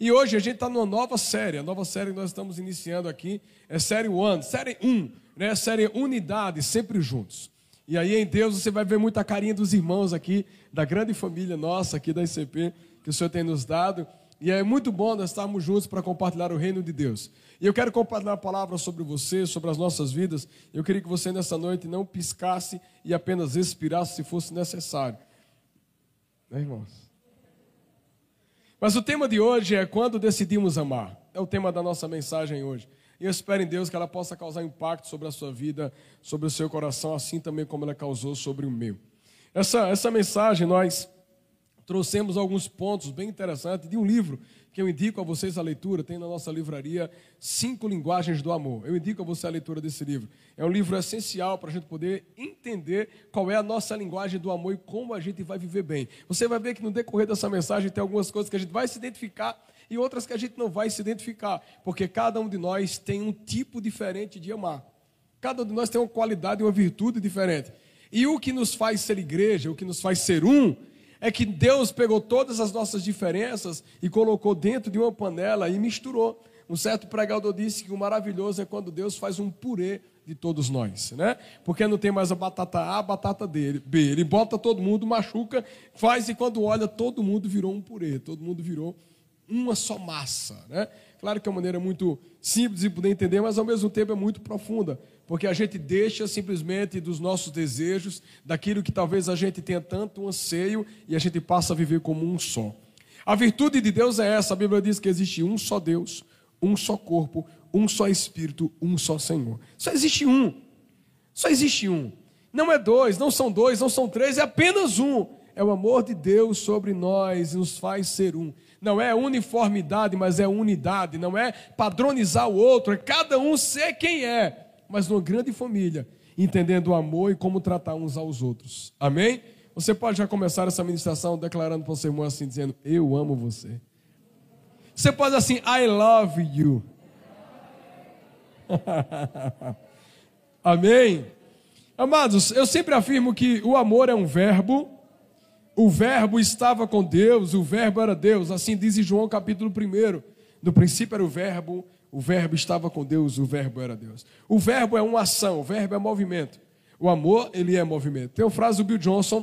E hoje a gente está numa nova série. A nova série que nós estamos iniciando aqui é série One, série 1, né? série Unidade, sempre juntos. E aí em Deus você vai ver muita carinha dos irmãos aqui, da grande família nossa aqui da ICP, que o Senhor tem nos dado. E é muito bom nós estarmos juntos para compartilhar o reino de Deus. E eu quero compartilhar a palavra sobre você, sobre as nossas vidas. Eu queria que você nessa noite não piscasse e apenas expirasse se fosse necessário. Né, irmãos? Mas o tema de hoje é quando decidimos amar. É o tema da nossa mensagem hoje. E eu espero em Deus que ela possa causar impacto sobre a sua vida, sobre o seu coração, assim também como ela causou sobre o meu. Essa, essa mensagem nós trouxemos alguns pontos bem interessantes de um livro que eu indico a vocês a leitura, tem na nossa livraria Cinco Linguagens do Amor. Eu indico a você a leitura desse livro. É um livro essencial para a gente poder entender qual é a nossa linguagem do amor e como a gente vai viver bem. Você vai ver que no decorrer dessa mensagem tem algumas coisas que a gente vai se identificar e outras que a gente não vai se identificar, porque cada um de nós tem um tipo diferente de amar. Cada um de nós tem uma qualidade e uma virtude diferente. E o que nos faz ser igreja, o que nos faz ser um, é que Deus pegou todas as nossas diferenças e colocou dentro de uma panela e misturou. Um certo pregador disse que o maravilhoso é quando Deus faz um purê de todos nós, né? Porque não tem mais a batata A, a batata B. Ele bota todo mundo, machuca, faz e quando olha, todo mundo virou um purê, todo mundo virou uma só massa, né? Claro que é uma maneira muito simples de poder entender, mas ao mesmo tempo é muito profunda porque a gente deixa simplesmente dos nossos desejos, daquilo que talvez a gente tenha tanto anseio e a gente passa a viver como um só. A virtude de Deus é essa, a Bíblia diz que existe um só Deus, um só corpo, um só Espírito, um só Senhor. Só existe um. Só existe um. Não é dois, não são dois, não são três, é apenas um. É o amor de Deus sobre nós e nos faz ser um. Não é uniformidade, mas é unidade. Não é padronizar o outro, é cada um ser quem é mas numa grande família, entendendo o amor e como tratar uns aos outros. Amém? Você pode já começar essa ministração declarando para o seu irmão assim, dizendo: Eu amo você. Você pode assim, I love you. Amém? Amados, eu sempre afirmo que o amor é um verbo, o verbo estava com Deus, o verbo era Deus, assim diz João capítulo 1. No princípio era o verbo, o verbo estava com Deus, o verbo era Deus. O verbo é uma ação, o verbo é movimento. O amor, ele é movimento. Tem uma frase do Bill Johnson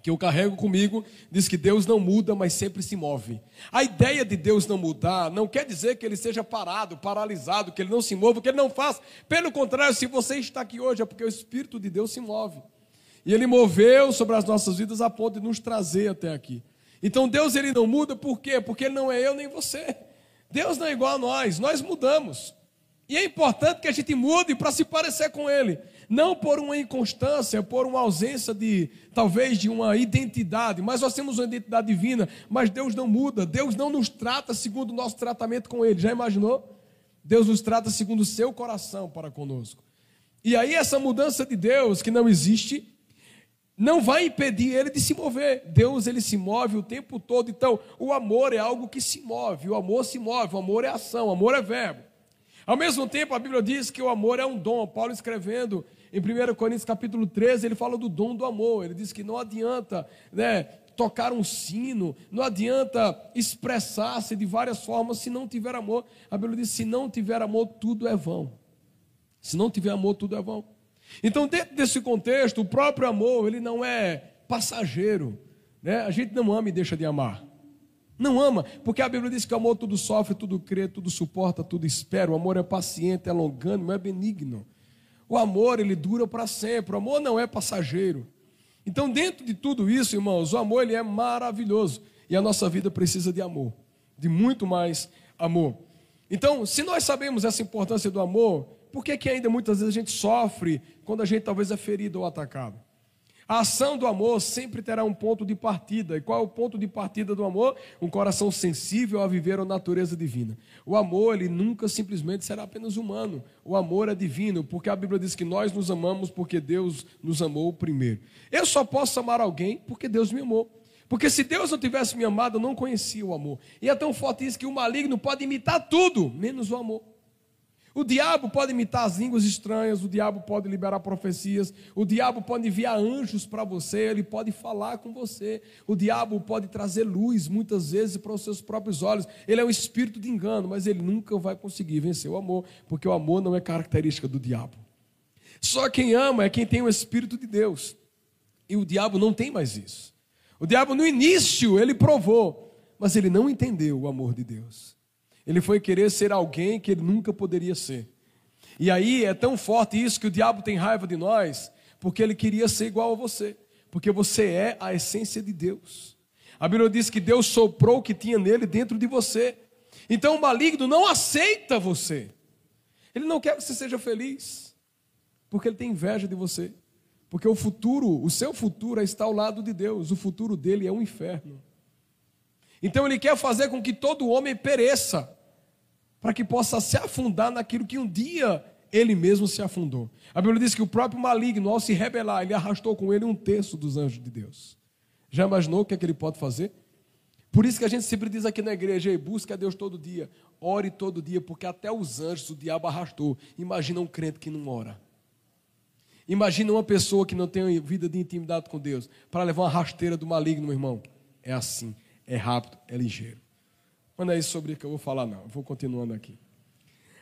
que eu carrego comigo, diz que Deus não muda, mas sempre se move. A ideia de Deus não mudar não quer dizer que ele seja parado, paralisado, que ele não se mova, que ele não faça. Pelo contrário, se você está aqui hoje é porque o Espírito de Deus se move. E ele moveu sobre as nossas vidas a ponto de nos trazer até aqui. Então Deus ele não muda por quê? Porque ele não é eu nem você. Deus não é igual a nós, nós mudamos. E é importante que a gente mude para se parecer com Ele. Não por uma inconstância, por uma ausência de, talvez, de uma identidade. Mas nós temos uma identidade divina, mas Deus não muda. Deus não nos trata segundo o nosso tratamento com Ele. Já imaginou? Deus nos trata segundo o seu coração para conosco. E aí, essa mudança de Deus, que não existe, não vai impedir ele de se mover. Deus ele se move o tempo todo. Então, o amor é algo que se move. O amor se move. O amor é ação. O amor é verbo. Ao mesmo tempo, a Bíblia diz que o amor é um dom. Paulo escrevendo em 1 Coríntios capítulo 13, ele fala do dom do amor. Ele diz que não adianta, né, tocar um sino, não adianta expressar-se de várias formas se não tiver amor. A Bíblia diz: se não tiver amor, tudo é vão. Se não tiver amor, tudo é vão. Então, dentro desse contexto, o próprio amor, ele não é passageiro. Né? A gente não ama e deixa de amar. Não ama, porque a Bíblia diz que o amor tudo sofre, tudo crê, tudo suporta, tudo espera. O amor é paciente, é longânimo, é benigno. O amor, ele dura para sempre. O amor não é passageiro. Então, dentro de tudo isso, irmãos, o amor ele é maravilhoso. E a nossa vida precisa de amor, de muito mais amor. Então, se nós sabemos essa importância do amor, por que, que ainda muitas vezes a gente sofre quando a gente talvez é ferido ou atacado? A ação do amor sempre terá um ponto de partida. E qual é o ponto de partida do amor? Um coração sensível a viver a natureza divina. O amor, ele nunca simplesmente será apenas humano. O amor é divino, porque a Bíblia diz que nós nos amamos porque Deus nos amou primeiro. Eu só posso amar alguém porque Deus me amou. Porque se Deus não tivesse me amado, eu não conhecia o amor. E é tão forte isso que o maligno pode imitar tudo, menos o amor. O diabo pode imitar as línguas estranhas, o diabo pode liberar profecias, o diabo pode enviar anjos para você, ele pode falar com você. O diabo pode trazer luz muitas vezes para os seus próprios olhos. Ele é um espírito de engano, mas ele nunca vai conseguir vencer o amor, porque o amor não é característica do diabo. Só quem ama é quem tem o espírito de Deus. E o diabo não tem mais isso. O diabo no início ele provou, mas ele não entendeu o amor de Deus. Ele foi querer ser alguém que ele nunca poderia ser. E aí é tão forte isso que o diabo tem raiva de nós, porque ele queria ser igual a você, porque você é a essência de Deus. A Bíblia diz que Deus soprou o que tinha nele dentro de você. Então o maligno não aceita você. Ele não quer que você seja feliz, porque ele tem inveja de você. Porque o futuro, o seu futuro está ao lado de Deus, o futuro dele é um inferno. Então ele quer fazer com que todo homem pereça para que possa se afundar naquilo que um dia ele mesmo se afundou. A Bíblia diz que o próprio maligno, ao se rebelar, ele arrastou com ele um terço dos anjos de Deus. Já imaginou o que, é que ele pode fazer? Por isso que a gente sempre diz aqui na igreja, busca a Deus todo dia, ore todo dia, porque até os anjos o diabo arrastou. Imagina um crente que não ora. Imagina uma pessoa que não tem vida de intimidade com Deus, para levar uma rasteira do maligno, meu irmão. É assim, é rápido, é ligeiro. Mas não é isso sobre que eu vou falar, não. Eu vou continuando aqui.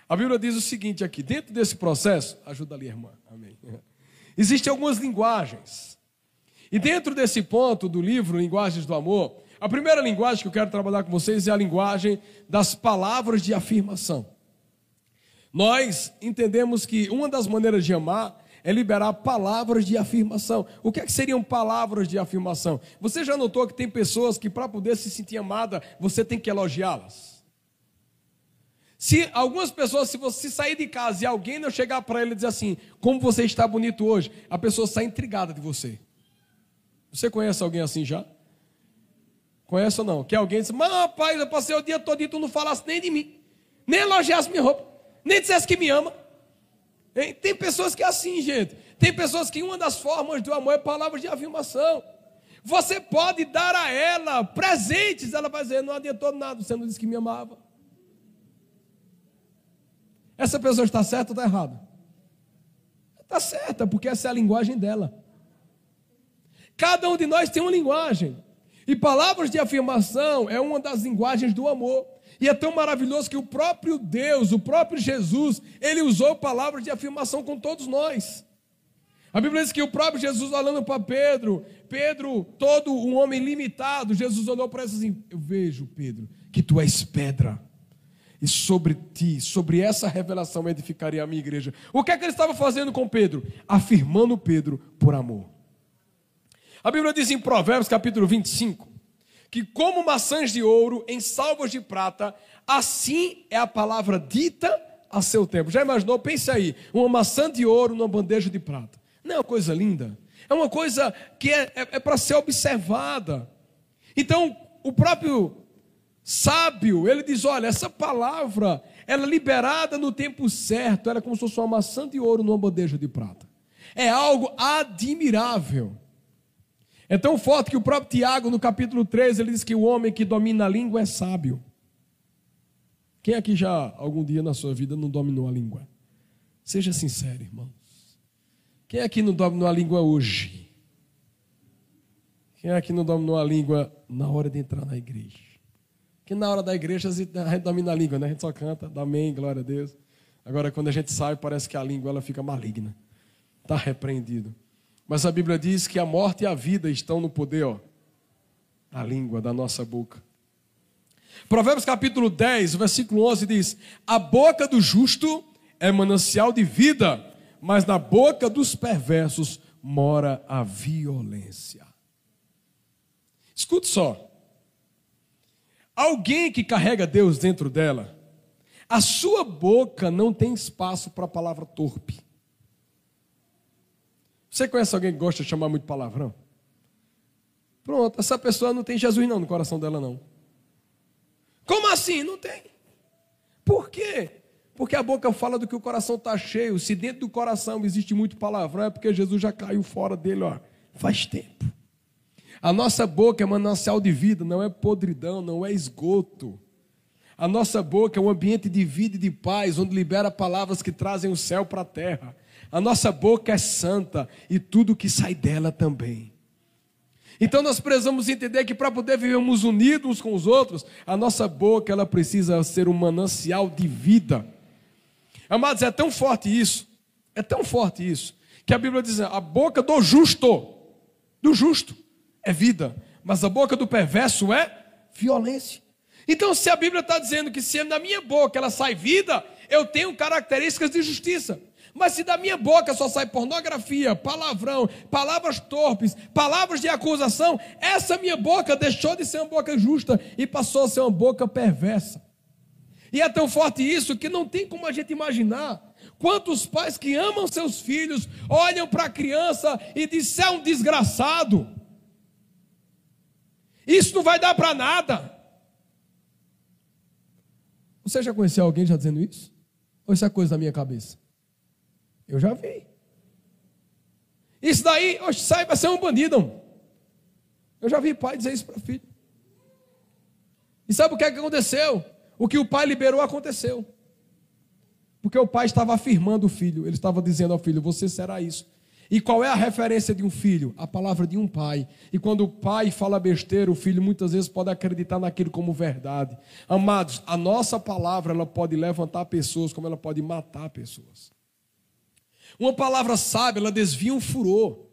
A Bíblia diz o seguinte aqui: dentro desse processo, ajuda ali, irmã. Amém. Existem algumas linguagens. E dentro desse ponto do livro Linguagens do Amor, a primeira linguagem que eu quero trabalhar com vocês é a linguagem das palavras de afirmação. Nós entendemos que uma das maneiras de amar é liberar palavras de afirmação. O que, é que seriam palavras de afirmação? Você já notou que tem pessoas que, para poder se sentir amada, você tem que elogiá-las? Se algumas pessoas, se você sair de casa e alguém não chegar para ele e dizer assim, como você está bonito hoje, a pessoa sai intrigada de você. Você conhece alguém assim já? Conhece ou não? Que alguém diz, mas rapaz, eu passei o dia todo e tu não falasse nem de mim, nem elogiasse minha roupa, nem dissesse que me ama. Tem pessoas que é assim, gente. Tem pessoas que uma das formas do amor é palavras de afirmação. Você pode dar a ela presentes, ela vai dizer: não adiantou nada, você não disse que me amava. Essa pessoa está certa ou está errada? Está certa, porque essa é a linguagem dela. Cada um de nós tem uma linguagem. E palavras de afirmação é uma das linguagens do amor. E é tão maravilhoso que o próprio Deus, o próprio Jesus, ele usou palavras de afirmação com todos nós. A Bíblia diz que o próprio Jesus falando para Pedro, Pedro, todo um homem limitado, Jesus olhou para ele assim: Eu vejo, Pedro, que tu és pedra, e sobre ti, sobre essa revelação edificaria a minha igreja. O que é que ele estava fazendo com Pedro? Afirmando Pedro por amor. A Bíblia diz em Provérbios capítulo 25, que como maçãs de ouro em salvas de prata, assim é a palavra dita a seu tempo. Já imaginou? Pense aí, uma maçã de ouro numa bandeja de prata. Não é uma coisa linda? É uma coisa que é, é, é para ser observada. Então, o próprio sábio, ele diz: olha, essa palavra, ela é liberada no tempo certo, ela é como se fosse uma maçã de ouro numa bandeja de prata. É algo admirável. É tão forte que o próprio Tiago, no capítulo 3, ele diz que o homem que domina a língua é sábio. Quem aqui já, algum dia na sua vida, não dominou a língua? Seja sincero, irmãos. Quem aqui não dominou a língua hoje? Quem aqui não dominou a língua na hora de entrar na igreja? Que na hora da igreja a gente domina a língua, né? A gente só canta, dá amém, glória a Deus. Agora, quando a gente sai, parece que a língua ela fica maligna. Está repreendido. Mas a Bíblia diz que a morte e a vida estão no poder ó, da língua, da nossa boca. Provérbios capítulo 10, versículo 11 diz: A boca do justo é manancial de vida, mas na boca dos perversos mora a violência. Escute só. Alguém que carrega Deus dentro dela, a sua boca não tem espaço para a palavra torpe. Você conhece alguém que gosta de chamar muito palavrão? Pronto, essa pessoa não tem Jesus não no coração dela não. Como assim? Não tem. Por quê? Porque a boca fala do que o coração está cheio. Se dentro do coração existe muito palavrão, é porque Jesus já caiu fora dele, ó, faz tempo. A nossa boca é manancial de vida, não é podridão, não é esgoto. A nossa boca é um ambiente de vida e de paz, onde libera palavras que trazem o céu para a terra. A nossa boca é santa e tudo que sai dela também. Então nós precisamos entender que para poder vivermos unidos com os outros, a nossa boca ela precisa ser um manancial de vida. Amados, é tão forte isso, é tão forte isso, que a Bíblia diz: a boca do justo, do justo, é vida, mas a boca do perverso é violência. Então, se a Bíblia está dizendo que se na minha boca ela sai vida, eu tenho características de justiça. Mas se da minha boca só sai pornografia, palavrão, palavras torpes, palavras de acusação, essa minha boca deixou de ser uma boca justa e passou a ser uma boca perversa. E é tão forte isso que não tem como a gente imaginar quantos pais que amam seus filhos olham para a criança e dizem: é um desgraçado. Isso não vai dar para nada. Você já conheceu alguém já dizendo isso? Ou isso é coisa da minha cabeça? Eu já vi. Isso daí, oxe, sai para ser um bandido. Eu já vi pai dizer isso para filho. E sabe o que, é que aconteceu? O que o pai liberou aconteceu. Porque o pai estava afirmando o filho, ele estava dizendo ao filho: Você será isso. E qual é a referência de um filho? A palavra de um pai. E quando o pai fala besteira, o filho muitas vezes pode acreditar naquilo como verdade. Amados, a nossa palavra ela pode levantar pessoas, como ela pode matar pessoas. Uma palavra sábia, ela desvia um furor.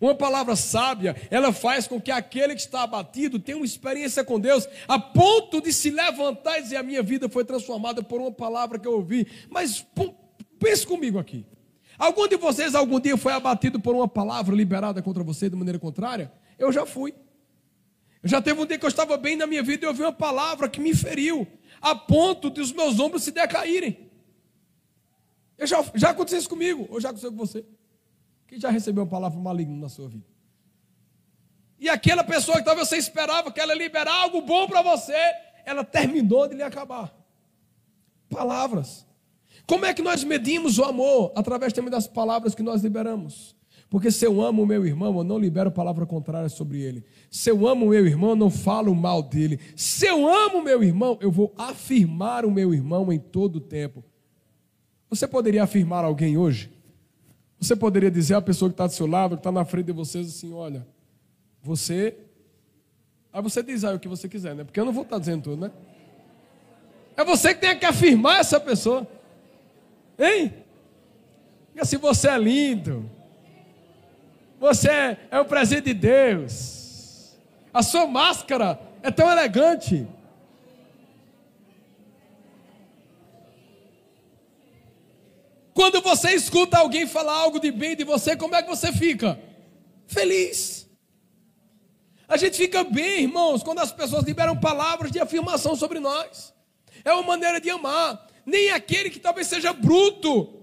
Uma palavra sábia, ela faz com que aquele que está abatido tenha uma experiência com Deus, a ponto de se levantar e dizer: A minha vida foi transformada por uma palavra que eu ouvi. Mas pense comigo aqui. Algum de vocês algum dia foi abatido por uma palavra liberada contra você de maneira contrária? Eu já fui. Já teve um dia que eu estava bem na minha vida e eu ouvi uma palavra que me feriu, a ponto de os meus ombros se decaírem. Eu já, já aconteceu isso comigo, ou já aconteceu com você? Quem já recebeu uma palavra maligna na sua vida? E aquela pessoa que talvez você esperava que ela liberar algo bom para você, ela terminou de lhe acabar. Palavras. Como é que nós medimos o amor? Através também das palavras que nós liberamos. Porque se eu amo o meu irmão, eu não libero palavra contrária sobre ele. Se eu amo o meu irmão, eu não falo mal dele. Se eu amo o meu irmão, eu vou afirmar o meu irmão em todo o tempo. Você poderia afirmar alguém hoje? Você poderia dizer à pessoa que está do seu lado, que está na frente de vocês, assim: olha, você. Aí você diz aí o que você quiser, né? Porque eu não vou estar tá dizendo tudo, né? É você que tem que afirmar essa pessoa. Hein? Se você é lindo, você é um presente de Deus, a sua máscara é tão elegante. Quando você escuta alguém falar algo de bem de você, como é que você fica? Feliz. A gente fica bem, irmãos, quando as pessoas liberam palavras de afirmação sobre nós. É uma maneira de amar nem aquele que talvez seja bruto,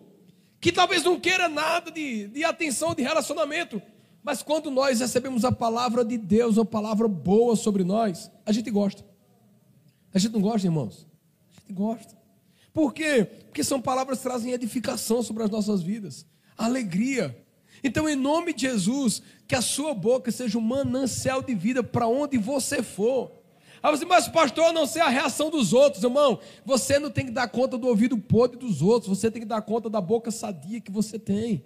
que talvez não queira nada de, de atenção, de relacionamento. Mas quando nós recebemos a palavra de Deus, uma palavra boa sobre nós, a gente gosta. A gente não gosta, irmãos? A gente gosta. Por quê? Porque são palavras que trazem edificação sobre as nossas vidas, alegria. Então, em nome de Jesus, que a sua boca seja um manancial de vida para onde você for. Aí você, mas pastor, não sei a reação dos outros, irmão. Você não tem que dar conta do ouvido podre dos outros, você tem que dar conta da boca sadia que você tem.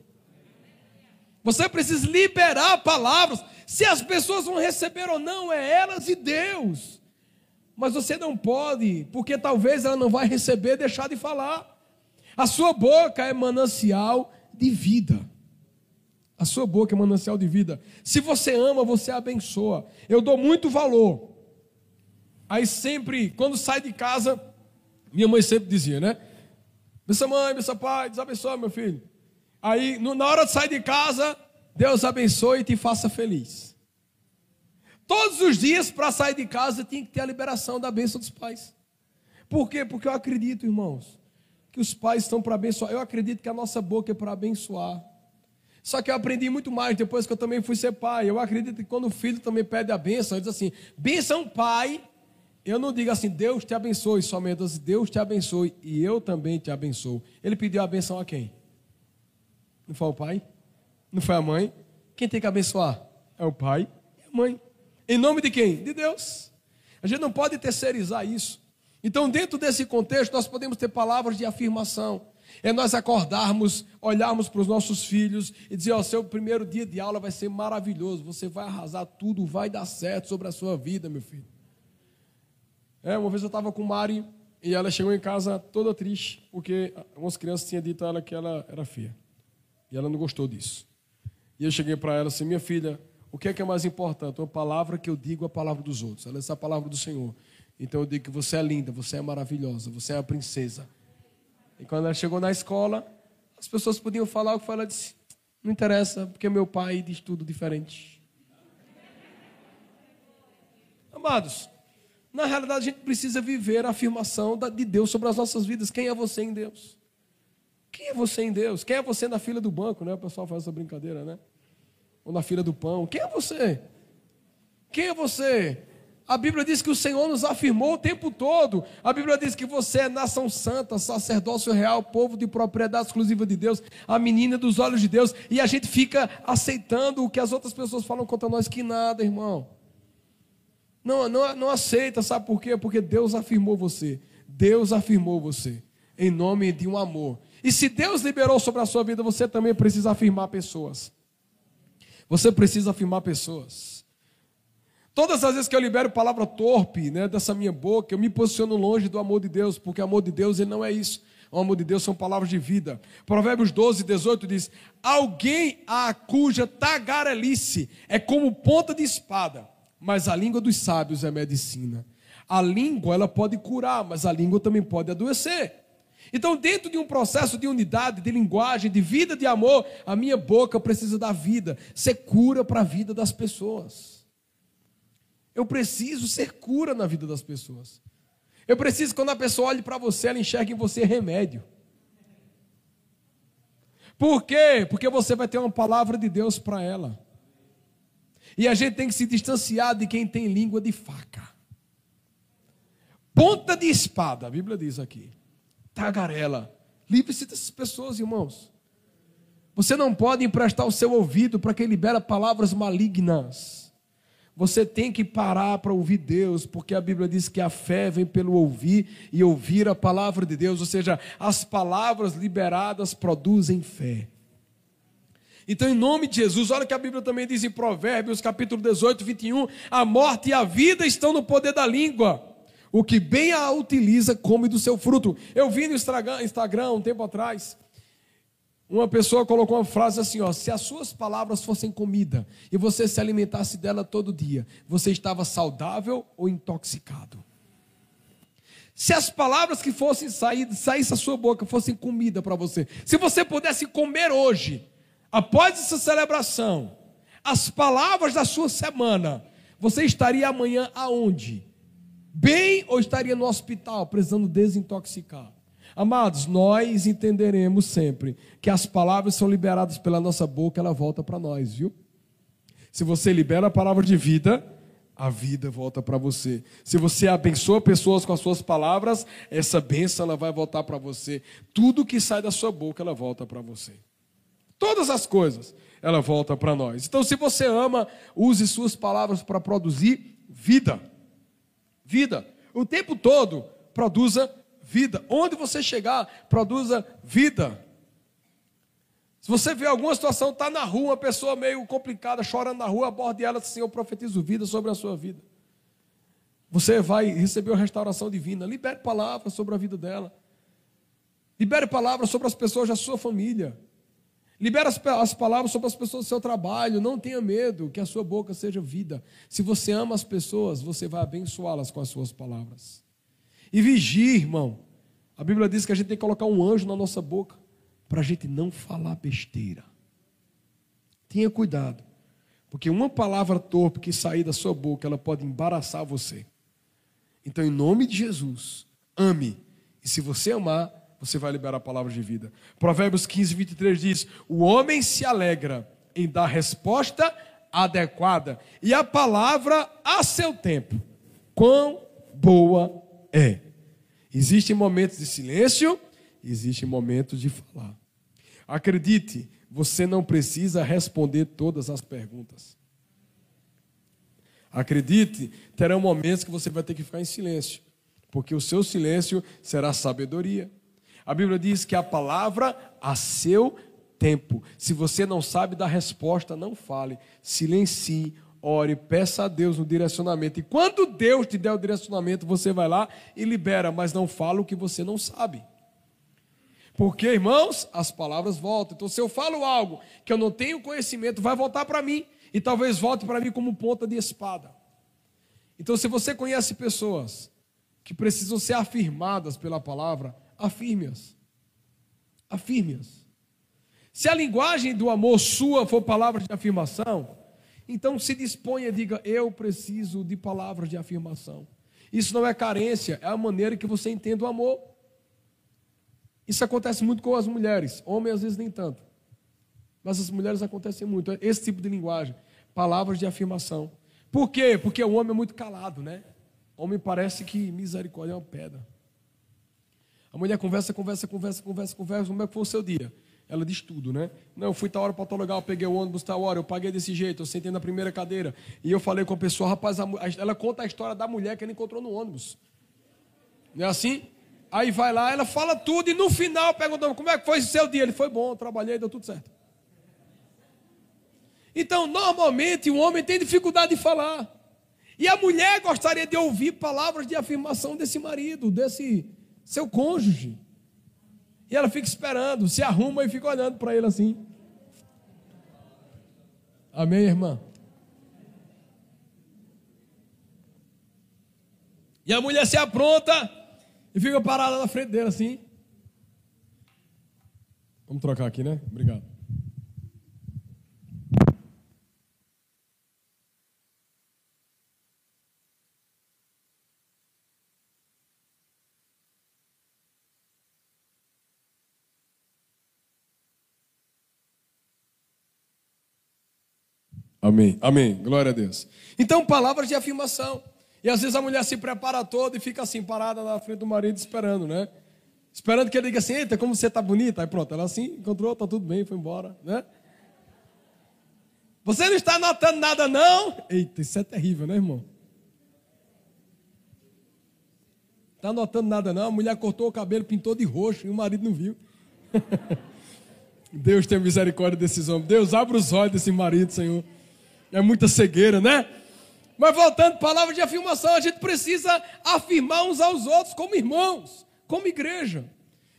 Você precisa liberar palavras. Se as pessoas vão receber ou não, é elas e Deus. Mas você não pode, porque talvez ela não vai receber, deixar de falar. A sua boca é manancial de vida. A sua boca é manancial de vida. Se você ama, você abençoa. Eu dou muito valor Aí sempre, quando sai de casa, minha mãe sempre dizia, né? Benção mãe, benção pai, Deus abençoe meu filho. Aí, na hora de sair de casa, Deus abençoe e te faça feliz. Todos os dias, para sair de casa, tinha que ter a liberação da bênção dos pais. Por quê? Porque eu acredito, irmãos, que os pais estão para abençoar. Eu acredito que a nossa boca é para abençoar. Só que eu aprendi muito mais depois que eu também fui ser pai. Eu acredito que quando o filho também pede a bênção, ele diz assim: benção, pai, eu não digo assim, Deus te abençoe somente, assim, Deus te abençoe e eu também te abençoo. Ele pediu a benção a quem? Não foi o pai? Não foi a mãe? Quem tem que abençoar? É o pai e a mãe. Em nome de quem? De Deus. A gente não pode terceirizar isso. Então, dentro desse contexto, nós podemos ter palavras de afirmação. É nós acordarmos, olharmos para os nossos filhos e dizer: Ó, seu primeiro dia de aula vai ser maravilhoso, você vai arrasar tudo, vai dar certo sobre a sua vida, meu filho. É, uma vez eu estava com Mari e ela chegou em casa toda triste, porque algumas crianças tinham dito a ela que ela era feia. E ela não gostou disso. E eu cheguei para ela assim: Minha filha, o que é que é mais importante? Uma palavra que eu digo a palavra dos outros. Ela disse a palavra do Senhor. Então eu digo que você é linda, você é maravilhosa, você é a princesa. E quando ela chegou na escola, as pessoas podiam falar o que ela disse: Não interessa, porque meu pai diz tudo diferente. Amados, na realidade a gente precisa viver a afirmação de Deus sobre as nossas vidas. Quem é você em Deus? Quem é você em Deus? Quem é você na fila do banco, né? O pessoal faz essa brincadeira, né? Ou na fila do pão. Quem é você? Quem é você? A Bíblia diz que o Senhor nos afirmou o tempo todo. A Bíblia diz que você é nação santa, sacerdócio real, povo de propriedade exclusiva de Deus, a menina dos olhos de Deus. E a gente fica aceitando o que as outras pessoas falam contra nós, que nada, irmão. Não, não, não aceita, sabe por quê? Porque Deus afirmou você. Deus afirmou você. Em nome de um amor. E se Deus liberou sobre a sua vida, você também precisa afirmar pessoas. Você precisa afirmar pessoas. Todas as vezes que eu libero palavra torpe né, dessa minha boca, eu me posiciono longe do amor de Deus, porque o amor de Deus ele não é isso. O amor de Deus são palavras de vida. Provérbios 12, 18 diz: Alguém a cuja tagarelice é como ponta de espada, mas a língua dos sábios é medicina. A língua ela pode curar, mas a língua também pode adoecer. Então, dentro de um processo de unidade, de linguagem, de vida, de amor, a minha boca precisa dar vida, ser cura para a vida das pessoas. Eu preciso ser cura na vida das pessoas. Eu preciso que quando a pessoa olhe para você, ela enxergue em você remédio. Por quê? Porque você vai ter uma palavra de Deus para ela. E a gente tem que se distanciar de quem tem língua de faca. Ponta de espada, a Bíblia diz aqui. Tagarela. Livre-se dessas pessoas, irmãos. Você não pode emprestar o seu ouvido para quem libera palavras malignas. Você tem que parar para ouvir Deus, porque a Bíblia diz que a fé vem pelo ouvir e ouvir a palavra de Deus, ou seja, as palavras liberadas produzem fé. Então, em nome de Jesus, olha que a Bíblia também diz em Provérbios, capítulo 18, 21, a morte e a vida estão no poder da língua. O que bem a utiliza, come do seu fruto. Eu vi no Instagram um tempo atrás, uma pessoa colocou uma frase assim: ó, se as suas palavras fossem comida e você se alimentasse dela todo dia, você estava saudável ou intoxicado? Se as palavras que fossem sair, saísse da sua boca fossem comida para você, se você pudesse comer hoje, após essa celebração, as palavras da sua semana, você estaria amanhã aonde? Bem ou estaria no hospital precisando desintoxicar? Amados, nós entenderemos sempre que as palavras são liberadas pela nossa boca, ela volta para nós, viu? Se você libera a palavra de vida, a vida volta para você. Se você abençoa pessoas com as suas palavras, essa bênção ela vai voltar para você. Tudo que sai da sua boca, ela volta para você. Todas as coisas, ela volta para nós. Então, se você ama, use suas palavras para produzir vida. Vida. O tempo todo, produza vida. Onde você chegar, produza vida. Se você vê alguma situação, está na rua, uma pessoa meio complicada, chorando na rua, aborde ela assim, eu profetizo vida sobre a sua vida. Você vai receber uma restauração divina. Libere palavras sobre a vida dela. Libere palavras sobre as pessoas da sua família. Libere as, as, palavras sobre as pessoas do seu trabalho. Não tenha medo que a sua boca seja vida. Se você ama as pessoas, você vai abençoá-las com as suas palavras. E vigie, irmão. A Bíblia diz que a gente tem que colocar um anjo na nossa boca para a gente não falar besteira. Tenha cuidado, porque uma palavra torpe que sair da sua boca, ela pode embaraçar você. Então, em nome de Jesus, ame. E se você amar, você vai liberar a palavra de vida. Provérbios 15, 23 diz: O homem se alegra em dar resposta adequada, e a palavra a seu tempo. Quão boa é. Existem momentos de silêncio, existem momentos de falar. Acredite, você não precisa responder todas as perguntas. Acredite, terão momentos que você vai ter que ficar em silêncio. porque o seu silêncio será sabedoria. A Bíblia diz que a palavra a seu tempo. Se você não sabe dar resposta, não fale. Silencie, ore, peça a Deus no direcionamento. E quando Deus te der o direcionamento, você vai lá e libera, mas não fala o que você não sabe. Porque, irmãos, as palavras voltam. Então, se eu falo algo que eu não tenho conhecimento, vai voltar para mim. E talvez volte para mim como ponta de espada. Então, se você conhece pessoas que precisam ser afirmadas pela palavra, afirme-as. Afirme-as. Se a linguagem do amor sua for palavras de afirmação, então se disponha e diga: Eu preciso de palavras de afirmação. Isso não é carência, é a maneira que você entende o amor. Isso acontece muito com as mulheres, homens às vezes nem tanto. Mas as mulheres acontecem muito, é esse tipo de linguagem, palavras de afirmação. Por quê? Porque o homem é muito calado, né? O homem parece que misericórdia é uma pedra. A mulher conversa, conversa, conversa, conversa, conversa, como é que foi o seu dia? Ela diz tudo, né? Não, eu fui tal hora para tal lugar, eu peguei o ônibus tal hora, eu paguei desse jeito, eu sentei na primeira cadeira. E eu falei com a pessoa, rapaz, a, ela conta a história da mulher que ela encontrou no ônibus. Não é assim? Aí vai lá, ela fala tudo e no final pergunta, como é que foi o seu dia? Ele foi bom, trabalhei, deu tudo certo. Então, normalmente, o homem tem dificuldade de falar. E a mulher gostaria de ouvir palavras de afirmação desse marido, desse seu cônjuge. E ela fica esperando, se arruma e fica olhando para ele assim. Amém, irmã? E a mulher se apronta e fica parada na frente dele assim. Vamos trocar aqui, né? Obrigado. Amém. Amém. Glória a Deus. Então, palavras de afirmação. E às vezes a mulher se prepara toda e fica assim, parada na frente do marido, esperando, né? Esperando que ele diga assim: Eita, como você está bonita. Aí pronto, ela assim encontrou, está tudo bem, foi embora, né? Você não está notando nada, não? Eita, isso é terrível, né, irmão? Está notando nada, não? A mulher cortou o cabelo, pintou de roxo e o marido não viu. Deus tem misericórdia desses homens. Deus, abre os olhos desse marido, Senhor é muita cegueira, né? Mas voltando, palavra de afirmação, a gente precisa afirmar uns aos outros como irmãos, como igreja.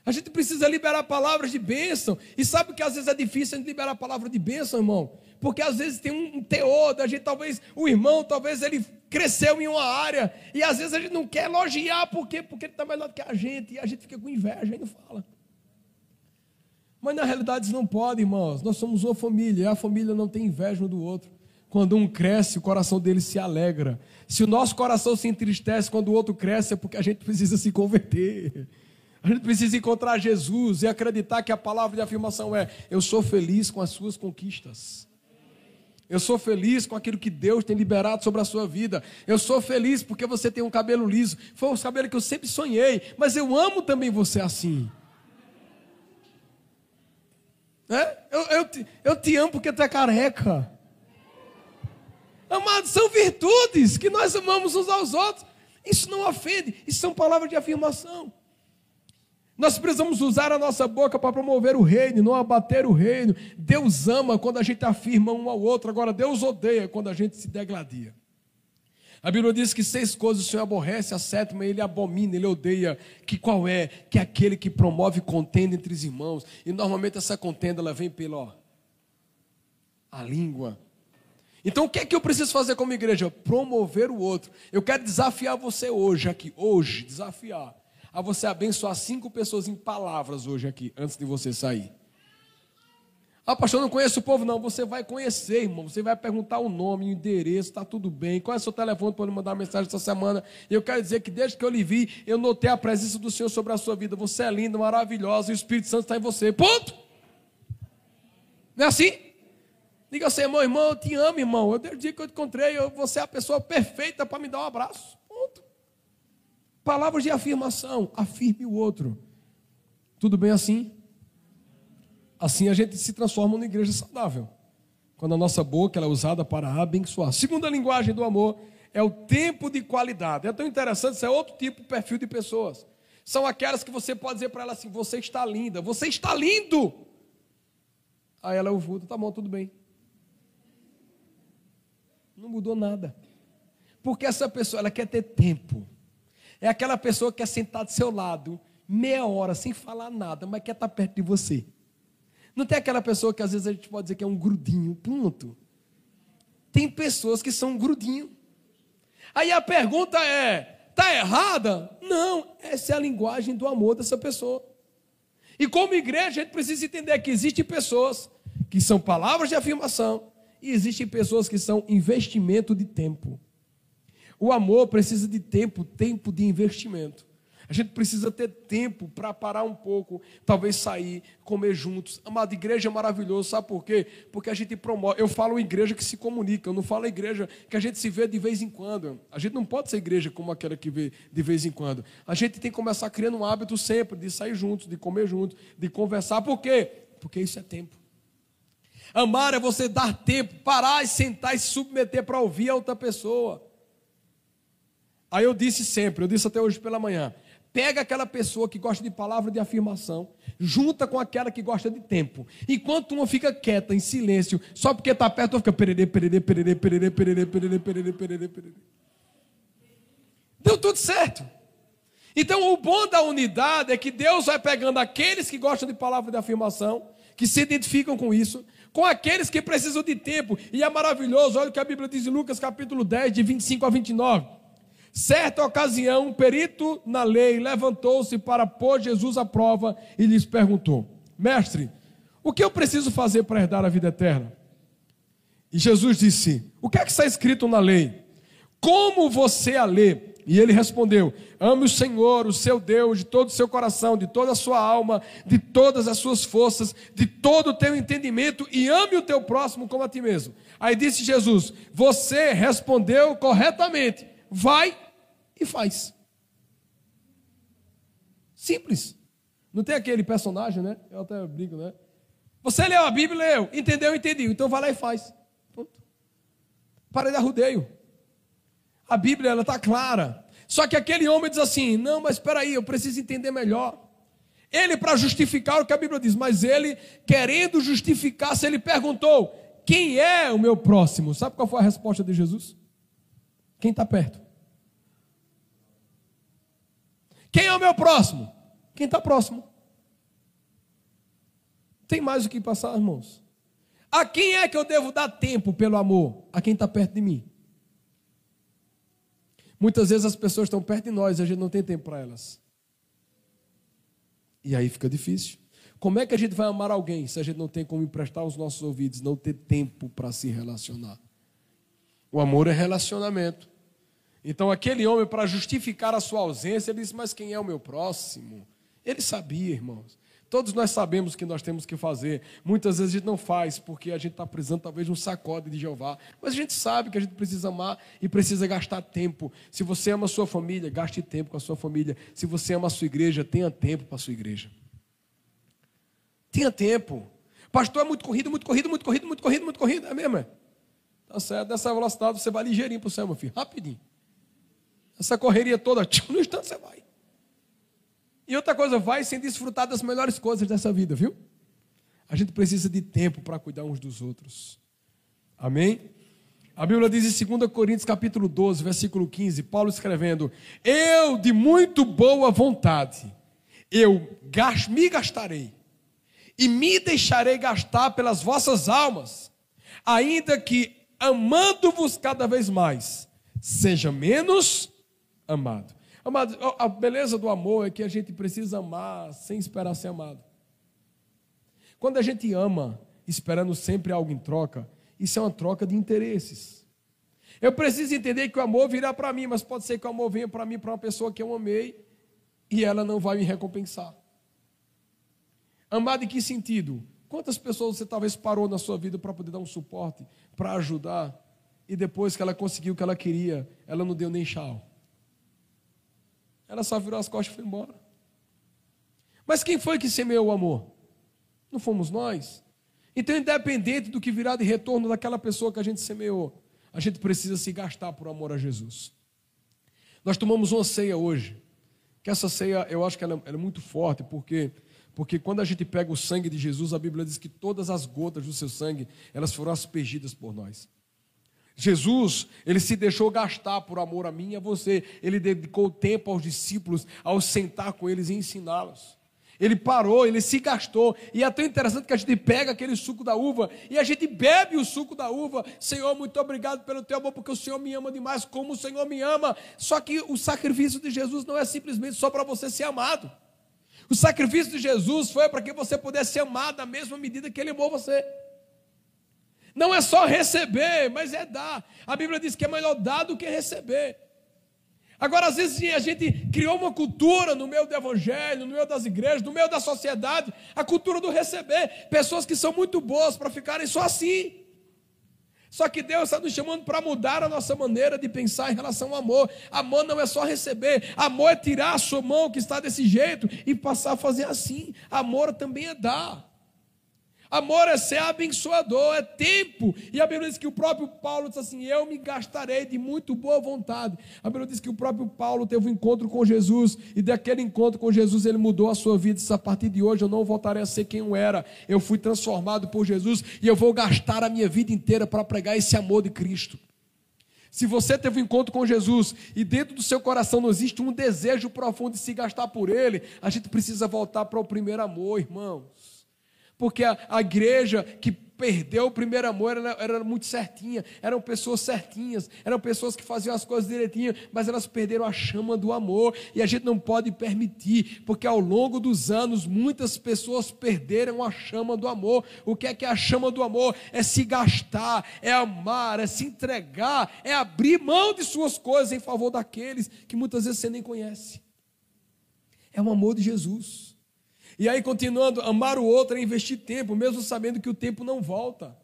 A gente precisa liberar palavras de bênção. E sabe que às vezes é difícil a gente liberar palavra de bênção, irmão? Porque às vezes tem um teor da gente, talvez o irmão, talvez ele cresceu em uma área. E às vezes a gente não quer elogiar, por quê? Porque ele está melhor do que a gente. E a gente fica com inveja e não fala. Mas na realidade isso não pode, irmãos. Nós somos uma família. E a família não tem inveja um do outro. Quando um cresce, o coração dele se alegra. Se o nosso coração se entristece quando o outro cresce, é porque a gente precisa se converter. A gente precisa encontrar Jesus e acreditar que a palavra de afirmação é: Eu sou feliz com as suas conquistas. Eu sou feliz com aquilo que Deus tem liberado sobre a sua vida. Eu sou feliz porque você tem um cabelo liso. Foi o cabelo que eu sempre sonhei. Mas eu amo também você assim. É? Eu, eu, te, eu te amo porque tu é careca. Amados, são virtudes que nós amamos uns aos outros. Isso não ofende, isso são palavras de afirmação. Nós precisamos usar a nossa boca para promover o reino, não abater o reino. Deus ama quando a gente afirma um ao outro, agora Deus odeia quando a gente se degladia. A Bíblia diz que seis coisas o Senhor aborrece, a sétima ele abomina, ele odeia. Que qual é? Que é aquele que promove contenda entre os irmãos. E normalmente essa contenda ela vem pela a língua, então o que é que eu preciso fazer como igreja? Promover o outro. Eu quero desafiar você hoje aqui, hoje, desafiar a você abençoar cinco pessoas em palavras hoje aqui, antes de você sair. Ah, pastor, não conheço o povo, não. Você vai conhecer, irmão. Você vai perguntar o nome, o endereço, está tudo bem. Qual é o seu telefone para me mandar uma mensagem essa semana? E eu quero dizer que desde que eu lhe vi, eu notei a presença do Senhor sobre a sua vida. Você é linda, maravilhosa, e o Espírito Santo está em você. Ponto! Não é assim? Diga assim, irmão, irmão, eu te amo, irmão. Eu, desde o dia que eu te encontrei, eu, você é a pessoa perfeita para me dar um abraço. Ponto. Palavras de afirmação. Afirme o outro. Tudo bem assim? Assim a gente se transforma numa igreja saudável. Quando a nossa boca é usada para abençoar. Segunda linguagem do amor é o tempo de qualidade. É tão interessante, isso é outro tipo de perfil de pessoas. São aquelas que você pode dizer para ela assim: você está linda, você está lindo. Aí ela ouve, tá bom, tudo bem. Não mudou nada. Porque essa pessoa, ela quer ter tempo. É aquela pessoa que quer sentar do seu lado meia hora sem falar nada, mas quer estar perto de você. Não tem aquela pessoa que às vezes a gente pode dizer que é um grudinho, ponto. Tem pessoas que são um grudinho. Aí a pergunta é: está errada? Não, essa é a linguagem do amor dessa pessoa. E como igreja, a gente precisa entender que existem pessoas que são palavras de afirmação e existem pessoas que são investimento de tempo. O amor precisa de tempo, tempo de investimento. A gente precisa ter tempo para parar um pouco, talvez sair, comer juntos. Amada, igreja é maravilhoso, sabe por quê? Porque a gente promove. Eu falo igreja que se comunica, eu não falo igreja que a gente se vê de vez em quando. A gente não pode ser igreja como aquela que vê de vez em quando. A gente tem que começar criando um hábito sempre de sair juntos, de comer juntos, de conversar. Por quê? Porque isso é tempo. Amar é você dar tempo, parar e sentar e submeter para ouvir a outra pessoa. Aí eu disse sempre, eu disse até hoje pela manhã: pega aquela pessoa que gosta de palavra de afirmação, junta com aquela que gosta de tempo. Enquanto uma fica quieta, em silêncio, só porque está perto, outra fica pererê, pererê, pererê, pererê, pererê, pererê, pererê, pererê, pererê. Deu tudo certo. Então, o bom da unidade é que Deus vai pegando aqueles que gostam de palavra de afirmação, que se identificam com isso, com aqueles que precisam de tempo. E é maravilhoso, olha o que a Bíblia diz em Lucas capítulo 10, de 25 a 29. Certa ocasião, um perito na lei levantou-se para pôr Jesus à prova e lhes perguntou: Mestre, o que eu preciso fazer para herdar a vida eterna? E Jesus disse: O que é que está escrito na lei? Como você a lê? E ele respondeu: Ame o Senhor, o seu Deus, de todo o seu coração, de toda a sua alma, de todas as suas forças, de todo o teu entendimento, e ame o teu próximo como a ti mesmo. Aí disse Jesus: Você respondeu corretamente, vai e faz. Simples. Não tem aquele personagem, né? Eu até brinco, né? Você leu a Bíblia, leu, entendeu, entendi. Então vai lá e faz. Pronto. Para de arrudeio. A Bíblia ela está clara. Só que aquele homem diz assim: não, mas espera aí, eu preciso entender melhor. Ele para justificar o que a Bíblia diz, mas ele querendo justificar, se ele perguntou: quem é o meu próximo? Sabe qual foi a resposta de Jesus? Quem está perto. Quem é o meu próximo? Quem está próximo. Tem mais o que passar, irmãos. A quem é que eu devo dar tempo pelo amor? A quem está perto de mim. Muitas vezes as pessoas estão perto de nós e a gente não tem tempo para elas. E aí fica difícil. Como é que a gente vai amar alguém se a gente não tem como emprestar os nossos ouvidos, não ter tempo para se relacionar? O amor é relacionamento. Então, aquele homem, para justificar a sua ausência, ele disse: Mas quem é o meu próximo? Ele sabia, irmãos. Todos nós sabemos o que nós temos que fazer. Muitas vezes a gente não faz porque a gente está precisando talvez de um sacode de Jeová. Mas a gente sabe que a gente precisa amar e precisa gastar tempo. Se você ama a sua família, gaste tempo com a sua família. Se você ama a sua igreja, tenha tempo para a sua igreja. Tenha tempo. Pastor, é muito corrido, muito corrido, muito corrido, muito corrido, muito corrido. É mesmo? É? Tá certo. Dessa velocidade você vai ligeirinho para o céu, meu filho. Rapidinho. Essa correria toda, no instante você vai. E outra coisa, vai sem desfrutar das melhores coisas dessa vida, viu? A gente precisa de tempo para cuidar uns dos outros. Amém? A Bíblia diz em 2 Coríntios capítulo 12, versículo 15, Paulo escrevendo: Eu de muito boa vontade, eu me gastarei e me deixarei gastar pelas vossas almas, ainda que amando-vos cada vez mais, seja menos amado. Amado, a beleza do amor é que a gente precisa amar sem esperar ser amado. Quando a gente ama, esperando sempre algo em troca, isso é uma troca de interesses. Eu preciso entender que o amor virá para mim, mas pode ser que o amor venha para mim para uma pessoa que eu amei e ela não vai me recompensar. Amado em que sentido? Quantas pessoas você talvez parou na sua vida para poder dar um suporte, para ajudar, e depois que ela conseguiu o que ela queria, ela não deu nem tchau? Ela só virou as costas e foi embora. Mas quem foi que semeou o amor? Não fomos nós. Então, independente do que virá de retorno daquela pessoa que a gente semeou, a gente precisa se gastar por amor a Jesus. Nós tomamos uma ceia hoje, que essa ceia eu acho que ela, ela é muito forte, porque porque quando a gente pega o sangue de Jesus, a Bíblia diz que todas as gotas do seu sangue, elas foram aspergidas por nós. Jesus, ele se deixou gastar por amor a mim e a você. Ele dedicou tempo aos discípulos, ao sentar com eles e ensiná-los. Ele parou, ele se gastou. E é tão interessante que a gente pega aquele suco da uva e a gente bebe o suco da uva. Senhor, muito obrigado pelo teu amor, porque o Senhor me ama demais, como o Senhor me ama. Só que o sacrifício de Jesus não é simplesmente só para você ser amado. O sacrifício de Jesus foi para que você pudesse ser amado da mesma medida que ele amou você. Não é só receber, mas é dar. A Bíblia diz que é melhor dar do que receber. Agora, às vezes, a gente criou uma cultura no meio do evangelho, no meio das igrejas, no meio da sociedade, a cultura do receber. Pessoas que são muito boas para ficarem só assim. Só que Deus está nos chamando para mudar a nossa maneira de pensar em relação ao amor. Amor não é só receber, amor é tirar a sua mão que está desse jeito e passar a fazer assim. Amor também é dar. Amor é ser abençoador, é tempo. E a Bíblia diz que o próprio Paulo diz assim: Eu me gastarei de muito boa vontade. A Bíblia diz que o próprio Paulo teve um encontro com Jesus, e daquele encontro com Jesus ele mudou a sua vida. Diz: A partir de hoje eu não voltarei a ser quem eu era. Eu fui transformado por Jesus e eu vou gastar a minha vida inteira para pregar esse amor de Cristo. Se você teve um encontro com Jesus e dentro do seu coração não existe um desejo profundo de se gastar por Ele, a gente precisa voltar para o primeiro amor, irmãos. Porque a, a igreja que perdeu o primeiro amor era, era, muito certinha, eram pessoas certinhas, eram pessoas que faziam as coisas direitinho, mas elas perderam a chama do amor e a gente não pode permitir, porque ao longo dos anos muitas pessoas perderam a chama do amor. O que é que é a chama do amor? É se gastar, é amar, é se entregar, é abrir mão de suas coisas em favor daqueles que muitas vezes você nem conhece. É o amor de Jesus. E aí, continuando, amar o outro é investir tempo, mesmo sabendo que o tempo não volta.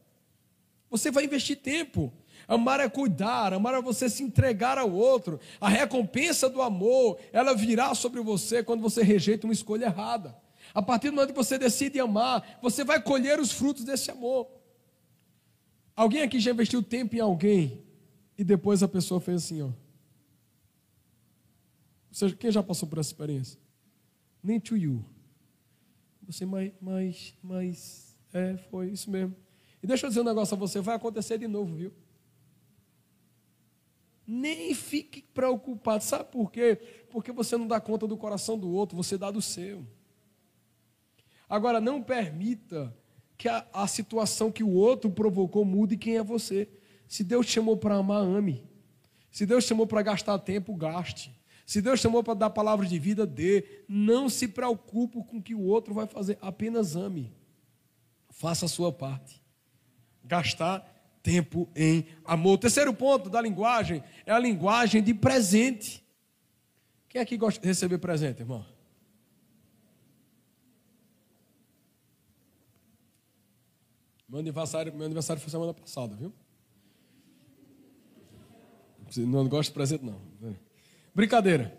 Você vai investir tempo. Amar é cuidar, amar é você se entregar ao outro. A recompensa do amor, ela virá sobre você quando você rejeita uma escolha errada. A partir do momento que você decide amar, você vai colher os frutos desse amor. Alguém aqui já investiu tempo em alguém e depois a pessoa fez assim, ó. Ou seja, quem já passou por essa experiência? Nem to you. Você, mas, mas, mas, é, foi isso mesmo. E deixa eu dizer um negócio a você, vai acontecer de novo, viu? Nem fique preocupado. Sabe por quê? Porque você não dá conta do coração do outro, você dá do seu. Agora, não permita que a, a situação que o outro provocou mude quem é você. Se Deus te chamou para amar, ame. Se Deus te chamou para gastar tempo, gaste. Se Deus chamou para dar palavras de vida, dê. Não se preocupe com o que o outro vai fazer, apenas ame. Faça a sua parte. Gastar tempo em amor. O terceiro ponto da linguagem é a linguagem de presente. Quem aqui gosta de receber presente, irmão? Meu aniversário, meu aniversário foi semana passada, viu? Não gosto de presente, não. Brincadeira.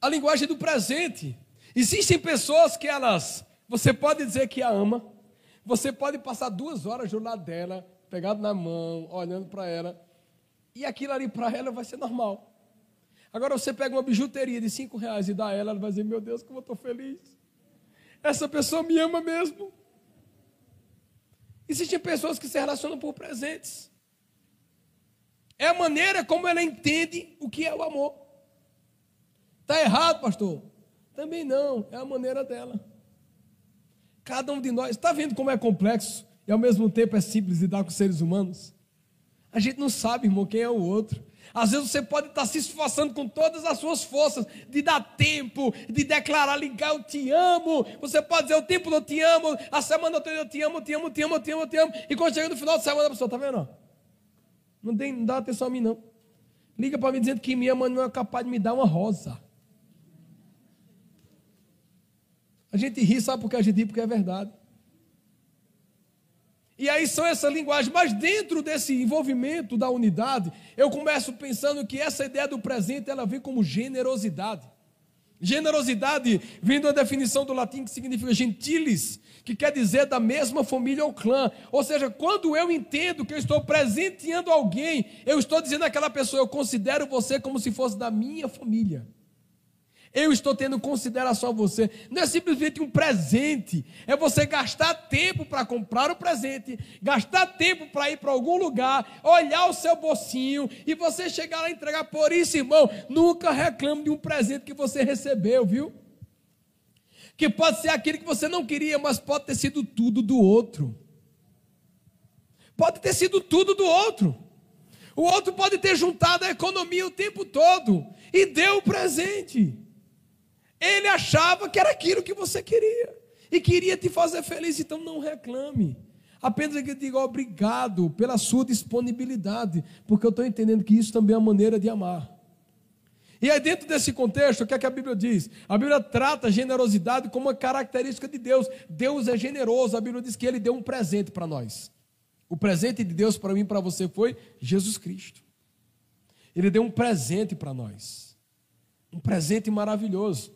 A linguagem do presente. Existem pessoas que elas, você pode dizer que a ama, você pode passar duas horas do lado dela, pegado na mão, olhando para ela, e aquilo ali para ela vai ser normal. Agora você pega uma bijuteria de cinco reais e dá a ela, ela vai dizer, meu Deus, como eu estou feliz. Essa pessoa me ama mesmo. Existem pessoas que se relacionam por presentes. É a maneira como ela entende o que é o amor. Está errado, pastor? Também não, é a maneira dela. Cada um de nós, está vendo como é complexo e ao mesmo tempo é simples lidar com seres humanos? A gente não sabe, irmão, quem é o outro. Às vezes você pode estar se esforçando com todas as suas forças de dar tempo, de declarar, ligar, eu te amo. Você pode dizer o tempo eu te amo, a semana toda eu te amo, eu te amo, eu te amo, eu te amo, eu te amo. E quando chega no final de semana, a pessoa, está vendo? Não, tem, não dá atenção a mim, não. Liga para mim dizendo que me ama não é capaz de me dar uma rosa. A gente ri, sabe por que a gente ri? Porque é verdade. E aí são essa linguagem, mas dentro desse envolvimento da unidade, eu começo pensando que essa ideia do presente ela vem como generosidade. Generosidade vem da definição do latim que significa gentiles, que quer dizer da mesma família ou clã. Ou seja, quando eu entendo que eu estou presenteando alguém, eu estou dizendo àquela pessoa, eu considero você como se fosse da minha família. Eu estou tendo consideração a você. Não é simplesmente um presente. É você gastar tempo para comprar o presente, gastar tempo para ir para algum lugar, olhar o seu bolsinho e você chegar lá e entregar. Por isso, irmão, nunca reclame de um presente que você recebeu, viu? Que pode ser aquele que você não queria, mas pode ter sido tudo do outro. Pode ter sido tudo do outro. O outro pode ter juntado a economia o tempo todo e deu o presente. Ele achava que era aquilo que você queria e queria te fazer feliz, então não reclame. Apenas que diga obrigado pela sua disponibilidade, porque eu estou entendendo que isso também é uma maneira de amar. E aí, dentro desse contexto, o que é que a Bíblia diz? A Bíblia trata a generosidade como uma característica de Deus. Deus é generoso. A Bíblia diz que ele deu um presente para nós. O presente de Deus para mim e para você foi Jesus Cristo. Ele deu um presente para nós. Um presente maravilhoso.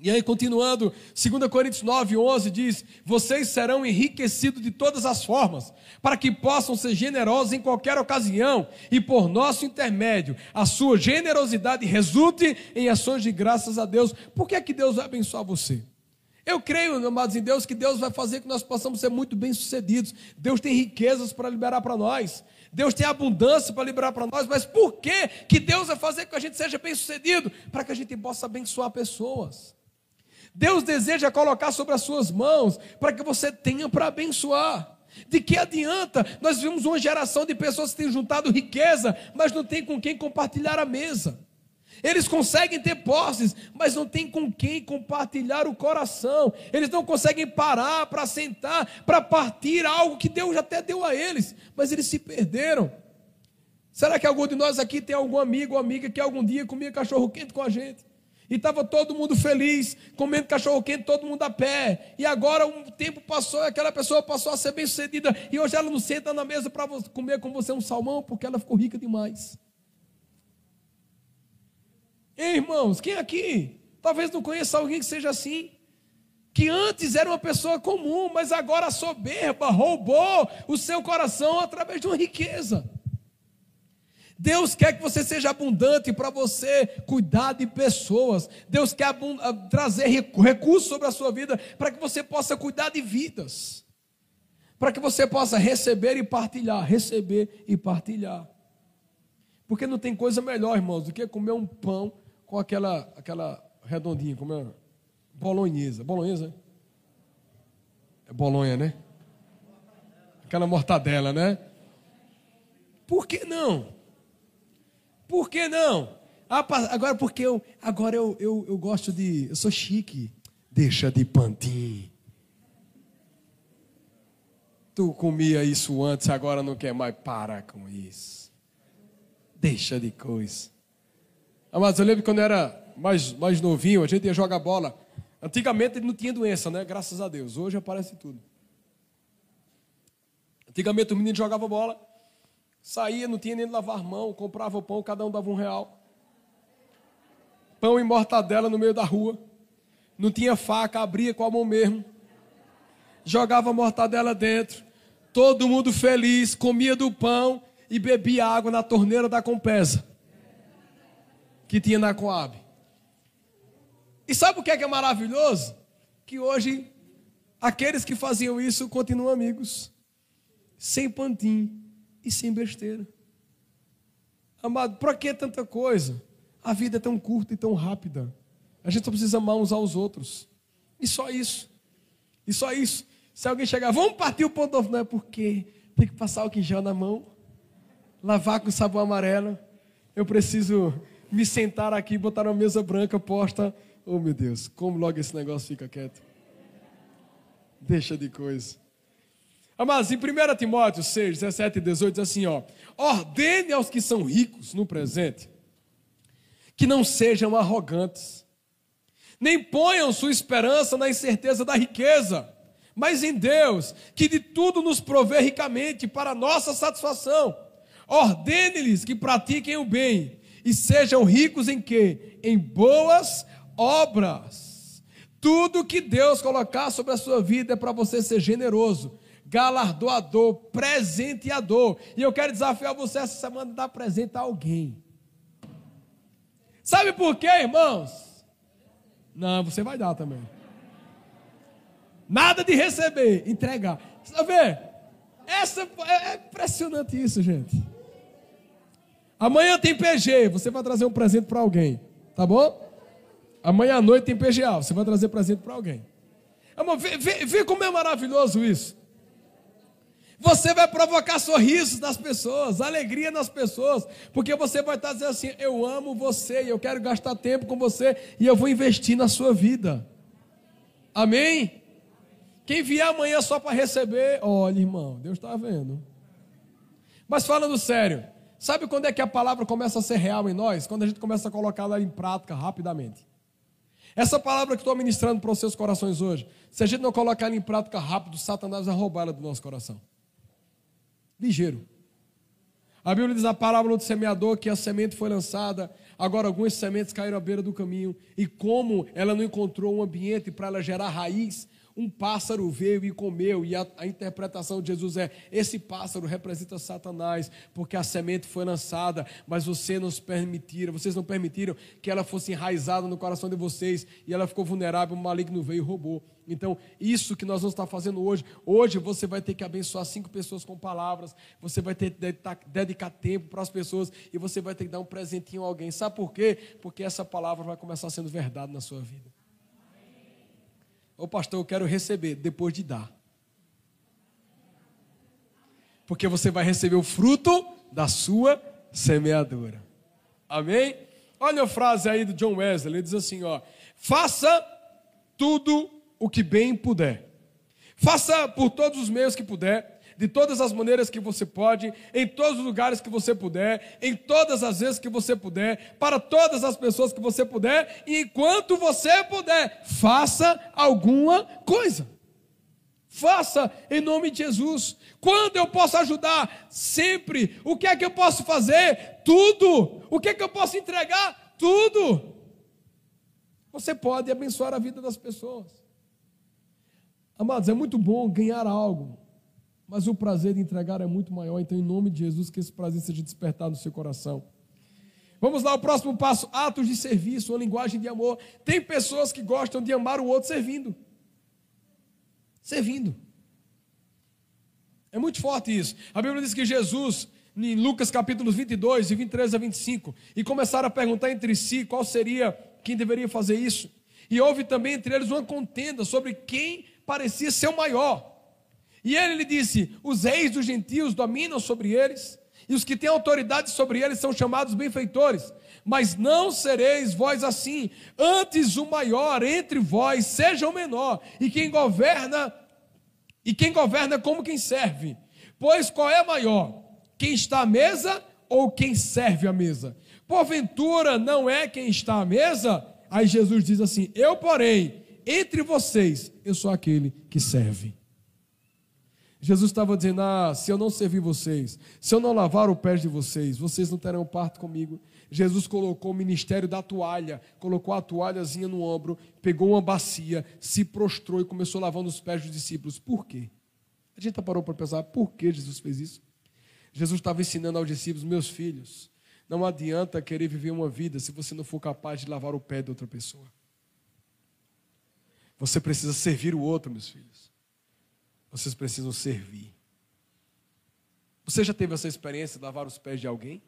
E aí, continuando, 2 Coríntios 9, 11 diz: Vocês serão enriquecidos de todas as formas, para que possam ser generosos em qualquer ocasião, e por nosso intermédio, a sua generosidade resulte em ações de graças a Deus. Por que é que Deus vai abençoar você? Eu creio, amados em Deus, que Deus vai fazer que nós possamos ser muito bem-sucedidos. Deus tem riquezas para liberar para nós. Deus tem abundância para liberar para nós, mas por que, que Deus vai fazer que a gente seja bem-sucedido? Para que a gente possa abençoar pessoas. Deus deseja colocar sobre as suas mãos para que você tenha para abençoar. De que adianta? Nós vimos uma geração de pessoas que têm juntado riqueza, mas não tem com quem compartilhar a mesa. Eles conseguem ter posses, mas não tem com quem compartilhar o coração. Eles não conseguem parar para sentar, para partir algo que Deus até deu a eles, mas eles se perderam. Será que algum de nós aqui tem algum amigo ou amiga que algum dia comia cachorro quente com a gente? E estava todo mundo feliz, comendo cachorro quente, todo mundo a pé. E agora um tempo passou e aquela pessoa passou a ser bem sucedida. E hoje ela não senta na mesa para comer com você um salmão porque ela ficou rica demais. Ei, irmãos, quem aqui talvez não conheça alguém que seja assim? Que antes era uma pessoa comum, mas agora soberba roubou o seu coração através de uma riqueza. Deus quer que você seja abundante para você cuidar de pessoas. Deus quer ah, trazer recursos sobre a sua vida para que você possa cuidar de vidas. Para que você possa receber e partilhar, receber e partilhar. Porque não tem coisa melhor, irmãos, do que comer um pão com aquela aquela redondinha, como é? Bolonhesa. Bolonhesa? É bolonha, né? Aquela mortadela, né? Por que não? Por que não? Agora porque eu agora eu, eu, eu gosto de. Eu sou chique. Deixa de pantin. Tu comia isso antes, agora não quer mais. Para com isso. Deixa de coisa. Ah, mas eu lembro quando eu era mais, mais novinho, a gente ia jogar bola. Antigamente ele não tinha doença, né? Graças a Deus. Hoje aparece tudo. Antigamente o menino jogava bola. Saía, não tinha nem de lavar mão, comprava o pão, cada um dava um real. Pão e mortadela no meio da rua. Não tinha faca, abria com a mão mesmo. Jogava a mortadela dentro. Todo mundo feliz, comia do pão e bebia água na torneira da Compesa. Que tinha na Coab. E sabe o que é, que é maravilhoso? Que hoje aqueles que faziam isso continuam amigos. Sem pantim e sem besteira. Amado, para que tanta coisa? A vida é tão curta e tão rápida. A gente só precisa amar uns aos outros. E só isso. E só isso. Se alguém chegar, vamos partir o ponto não é porque tem que passar o quinjal na mão, lavar com sabão amarelo. Eu preciso me sentar aqui, botar uma mesa branca posta. Oh meu Deus, como logo esse negócio fica quieto. Deixa de coisa. Mas em 1 Timóteo 6, 17 e 18 diz assim: ó, ordene aos que são ricos no presente, que não sejam arrogantes, nem ponham sua esperança na incerteza da riqueza, mas em Deus, que de tudo nos provê ricamente para nossa satisfação. Ordene-lhes que pratiquem o bem e sejam ricos em quê? Em boas obras. Tudo que Deus colocar sobre a sua vida é para você ser generoso, galardoador, presenteador. E eu quero desafiar você essa semana a dar presente a alguém. Sabe por quê, irmãos? Não, você vai dar também. Nada de receber, entregar. Você ver? Essa é, é impressionante isso, gente. Amanhã tem PG, você vai trazer um presente para alguém, tá bom? Amanhã à noite tem PGA, você vai trazer presente para alguém. Amor, vê, vê, vê como é maravilhoso isso. Você vai provocar sorrisos nas pessoas, alegria nas pessoas, porque você vai estar dizendo assim: Eu amo você, eu quero gastar tempo com você, e eu vou investir na sua vida. Amém? Quem vier amanhã só para receber, olha, irmão, Deus está vendo. Mas falando sério, sabe quando é que a palavra começa a ser real em nós? Quando a gente começa a colocá-la em prática rapidamente. Essa palavra que estou ministrando para os seus corações hoje, se a gente não colocar ela em prática rápido, Satanás vai roubar ela do nosso coração ligeiro. A Bíblia diz a palavra do semeador que a semente foi lançada, agora algumas sementes caíram à beira do caminho, e como ela não encontrou um ambiente para ela gerar raiz, um pássaro veio e comeu, e a, a, interpretação de Jesus é: esse pássaro representa Satanás, porque a semente foi lançada, mas você nos permitiram, vocês não permitiram que ela fosse enraizada no coração de vocês, e ela ficou vulnerável, o maligno veio e roubou. Então, isso que nós vamos estar fazendo hoje, hoje você vai ter que abençoar cinco pessoas com palavras, você vai ter que dedicar tempo para as pessoas, e você vai ter que dar um presentinho a alguém. Sabe por quê? Porque essa palavra vai começar sendo verdade na sua vida. Ô pastor, eu quero receber depois de dar. Porque você vai receber o fruto da sua semeadura. Amém? Olha a frase aí do John Wesley, ele diz assim, ó: "Faça tudo o que bem puder. Faça por todos os meios que puder, de todas as maneiras que você pode, em todos os lugares que você puder, em todas as vezes que você puder, para todas as pessoas que você puder, e enquanto você puder, faça alguma coisa. Faça em nome de Jesus. Quando eu posso ajudar? Sempre. O que é que eu posso fazer? Tudo. O que é que eu posso entregar? Tudo. Você pode abençoar a vida das pessoas. Amados, é muito bom ganhar algo mas o prazer de entregar é muito maior. Então, em nome de Jesus, que esse prazer seja despertado no seu coração. Vamos lá, o próximo passo: atos de serviço, uma linguagem de amor. Tem pessoas que gostam de amar o outro servindo. Servindo. É muito forte isso. A Bíblia diz que Jesus, em Lucas capítulos 22, e 23 a 25, e começaram a perguntar entre si qual seria quem deveria fazer isso. E houve também entre eles uma contenda sobre quem parecia ser o maior. E ele lhe disse: Os reis dos gentios dominam sobre eles, e os que têm autoridade sobre eles são chamados benfeitores. Mas não sereis vós assim, antes o maior entre vós seja o menor, e quem governa, e quem governa como quem serve. Pois qual é maior? Quem está à mesa ou quem serve à mesa? Porventura não é quem está à mesa? Aí Jesus diz assim: Eu, porém, entre vocês, eu sou aquele que serve. Jesus estava dizendo: Ah, se eu não servir vocês, se eu não lavar o pé de vocês, vocês não terão parto comigo. Jesus colocou o ministério da toalha, colocou a toalhazinha no ombro, pegou uma bacia, se prostrou e começou lavando os pés dos discípulos. Por quê? A gente parou para pensar: por que Jesus fez isso? Jesus estava ensinando aos discípulos: Meus filhos, não adianta querer viver uma vida se você não for capaz de lavar o pé de outra pessoa. Você precisa servir o outro, meus filhos. Vocês precisam servir. Você já teve essa experiência de lavar os pés de alguém?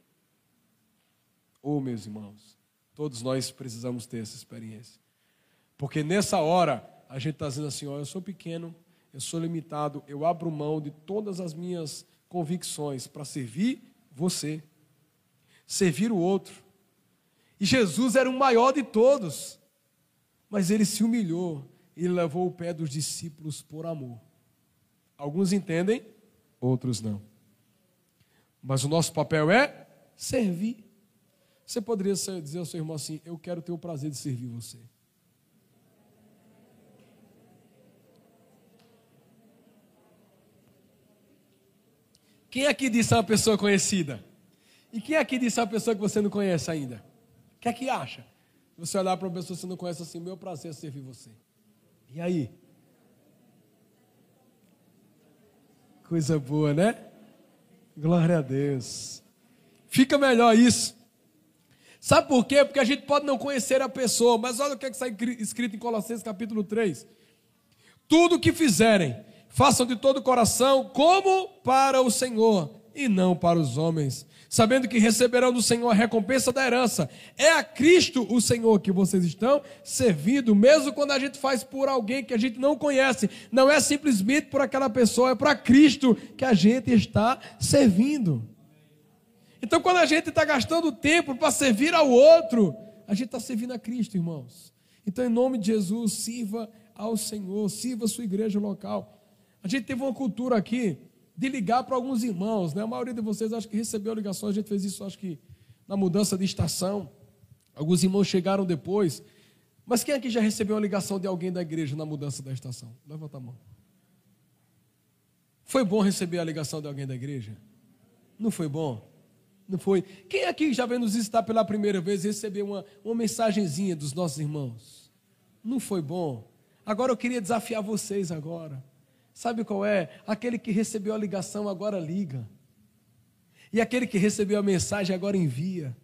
Oh, meus irmãos, todos nós precisamos ter essa experiência. Porque nessa hora, a gente está dizendo assim: ó, eu sou pequeno, eu sou limitado, eu abro mão de todas as minhas convicções para servir você, servir o outro. E Jesus era o maior de todos, mas ele se humilhou e levou o pé dos discípulos por amor. Alguns entendem, outros não. Mas o nosso papel é servir. Você poderia dizer ao seu irmão assim: Eu quero ter o prazer de servir você. Quem aqui disse é uma pessoa conhecida? E quem aqui disse é uma pessoa que você não conhece ainda? O que é que acha? Você olhar para uma pessoa que você não conhece assim, meu prazer é servir você. E aí? Coisa boa, né? Glória a Deus. Fica melhor isso. Sabe por quê? Porque a gente pode não conhecer a pessoa, mas olha o que, é que está escrito em Colossenses capítulo 3. Tudo o que fizerem, façam de todo o coração, como para o Senhor e não para os homens, sabendo que receberão do Senhor a recompensa da herança. É a Cristo o Senhor que vocês estão servindo, mesmo quando a gente faz por alguém que a gente não conhece. Não é simplesmente por aquela pessoa, é para Cristo que a gente está servindo. Então, quando a gente está gastando tempo para servir ao outro, a gente está servindo a Cristo, irmãos. Então, em nome de Jesus, sirva ao Senhor, sirva a sua igreja local. A gente teve uma cultura aqui de ligar para alguns irmãos, né? A maioria de vocês acho que recebeu ligações, a gente fez isso acho que na mudança de estação. Alguns irmãos chegaram depois. Mas quem aqui já recebeu uma ligação de alguém da igreja na mudança da estação? Levanta a mão. Foi bom receber a ligação de alguém da igreja? Não foi bom? Não foi? Quem aqui já veio nos visitar pela primeira vez e recebeu uma, uma mensagenzinha dos nossos irmãos? Não foi bom? Agora eu queria desafiar vocês agora. Sabe qual é? Aquele que recebeu a ligação agora liga. E aquele que recebeu a mensagem agora envia.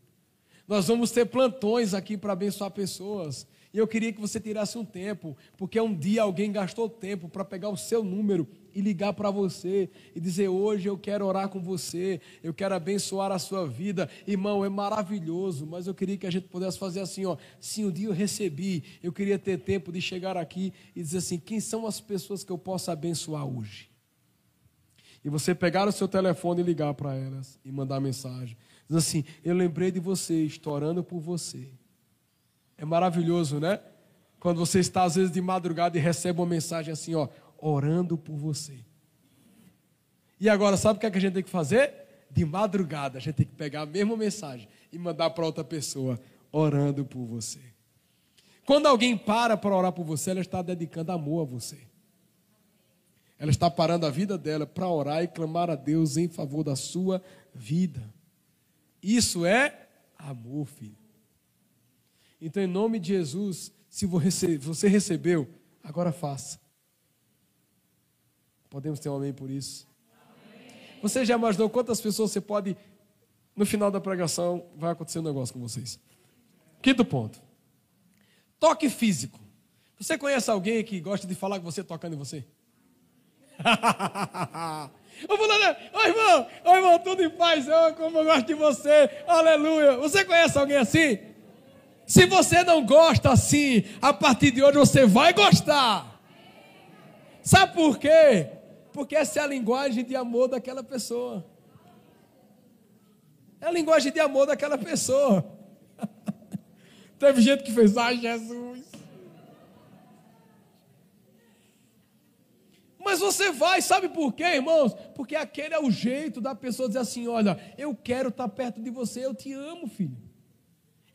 Nós vamos ter plantões aqui para abençoar pessoas. E eu queria que você tirasse um tempo, porque um dia alguém gastou tempo para pegar o seu número e ligar para você e dizer: Hoje eu quero orar com você, eu quero abençoar a sua vida. Irmão, é maravilhoso, mas eu queria que a gente pudesse fazer assim: ó, se um dia eu recebi, eu queria ter tempo de chegar aqui e dizer assim: Quem são as pessoas que eu posso abençoar hoje? E você pegar o seu telefone e ligar para elas e mandar mensagem. Diz assim: Eu lembrei de você, estou orando por você. É maravilhoso, né? Quando você está, às vezes, de madrugada e recebe uma mensagem assim, ó, orando por você. E agora, sabe o que, é que a gente tem que fazer? De madrugada, a gente tem que pegar a mesma mensagem e mandar para outra pessoa, orando por você. Quando alguém para para orar por você, ela está dedicando amor a você. Ela está parando a vida dela para orar e clamar a Deus em favor da sua vida. Isso é amor, filho. Então, em nome de Jesus, se você recebeu, agora faça. Podemos ter um amém por isso? Amém. Você já imaginou quantas pessoas você pode, no final da pregação, vai acontecer um negócio com vocês? Quinto ponto. Toque físico. Você conhece alguém que gosta de falar com você tocando em você? Eu vou lá, ô irmão, ô irmão, tudo em paz, eu, como eu gosto de você, aleluia. Você conhece alguém assim? Se você não gosta assim, a partir de hoje você vai gostar. Sabe por quê? Porque essa é a linguagem de amor daquela pessoa. É a linguagem de amor daquela pessoa. Teve gente que fez, ai Jesus. Mas você vai, sabe por quê, irmãos? Porque aquele é o jeito da pessoa dizer assim: olha, eu quero estar perto de você, eu te amo, filho.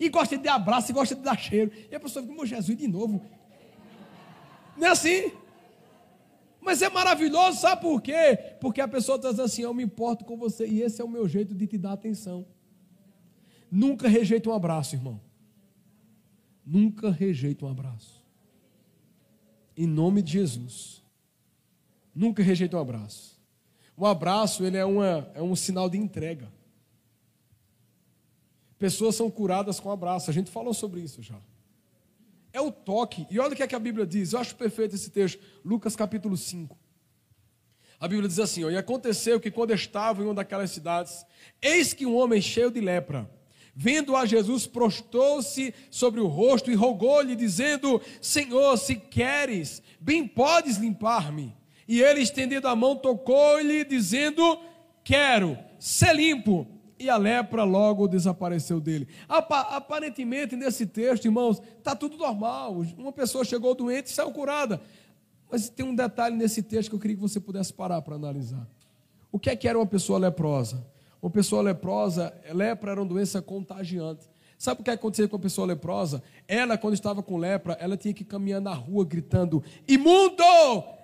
E gosta de dar abraço e gosta de dar cheiro. E a pessoa fica, meu Jesus, de novo. Não é assim? Mas é maravilhoso, sabe por quê? Porque a pessoa está dizendo assim: Eu me importo com você, e esse é o meu jeito de te dar atenção. Nunca rejeita um abraço, irmão. Nunca rejeita um abraço. Em nome de Jesus. Nunca rejeita um abraço. O abraço ele é, uma, é um sinal de entrega. Pessoas são curadas com abraço. A gente falou sobre isso já é o toque. E olha o que, é que a Bíblia diz. Eu acho perfeito esse texto. Lucas capítulo 5. A Bíblia diz assim: ó, E aconteceu que quando estava em uma daquelas cidades, eis que um homem cheio de lepra, vendo a Jesus, prostou-se sobre o rosto e rogou-lhe, dizendo: Senhor, se queres, bem podes limpar-me. E ele, estendendo a mão, tocou-lhe, dizendo: Quero, ser limpo e a lepra logo desapareceu dele. Aparentemente, nesse texto, irmãos, está tudo normal. Uma pessoa chegou doente e saiu curada. Mas tem um detalhe nesse texto que eu queria que você pudesse parar para analisar. O que é que era uma pessoa leprosa? Uma pessoa leprosa, lepra era uma doença contagiante. Sabe o que aconteceu com a pessoa leprosa? Ela, quando estava com lepra, ela tinha que caminhar na rua gritando: imundo!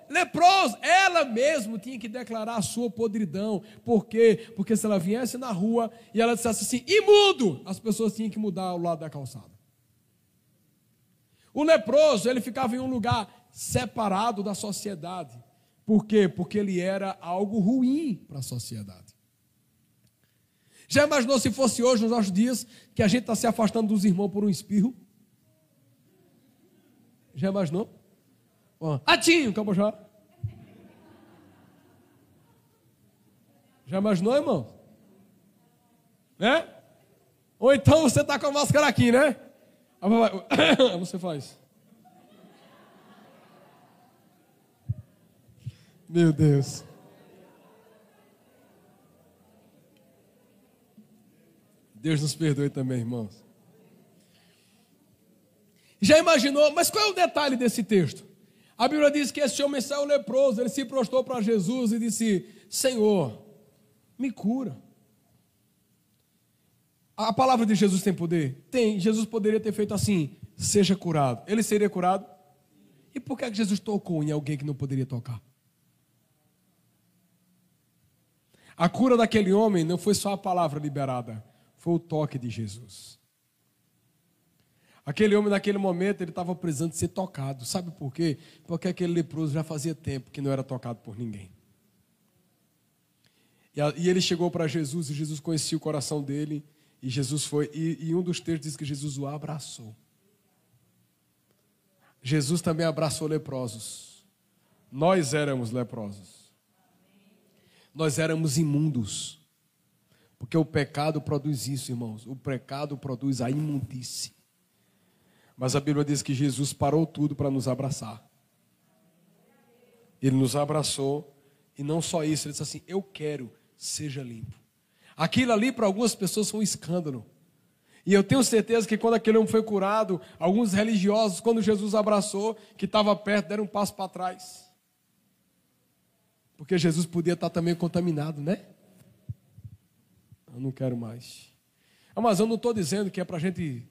Leproso, ela mesma tinha que declarar a sua podridão. Por quê? Porque se ela viesse na rua e ela dissesse assim, imundo, as pessoas tinham que mudar o lado da calçada. O leproso, ele ficava em um lugar separado da sociedade. Por quê? Porque ele era algo ruim para a sociedade. Já imaginou se fosse hoje, nos nossos dias, que a gente está se afastando dos irmãos por um espirro? Já imaginou? Atinho, acabou já. Imaginou, irmão? Né? Ou então você está com a máscara aqui, né? Você faz. Meu Deus. Deus nos perdoe também, irmãos. Já imaginou? Mas qual é o detalhe desse texto? A Bíblia diz que esse homem saiu leproso, ele se prostrou para Jesus e disse: Senhor, me cura. A palavra de Jesus tem poder? Tem. Jesus poderia ter feito assim: seja curado. Ele seria curado? E por que Jesus tocou em alguém que não poderia tocar? A cura daquele homem não foi só a palavra liberada, foi o toque de Jesus. Aquele homem, naquele momento, ele estava precisando ser tocado. Sabe por quê? Porque aquele leproso já fazia tempo que não era tocado por ninguém. E ele chegou para Jesus e Jesus conhecia o coração dele. E Jesus foi, e, e um dos textos diz que Jesus o abraçou. Jesus também abraçou leprosos. Nós éramos leprosos. Nós éramos imundos. Porque o pecado produz isso, irmãos. O pecado produz a imundície. Mas a Bíblia diz que Jesus parou tudo para nos abraçar. Ele nos abraçou. E não só isso, ele disse assim: Eu quero, seja limpo. Aquilo ali para algumas pessoas foi um escândalo. E eu tenho certeza que quando aquele homem foi curado, alguns religiosos, quando Jesus abraçou, que estava perto, deram um passo para trás. Porque Jesus podia estar também contaminado, né? Eu não quero mais. Mas eu não estou dizendo que é para a gente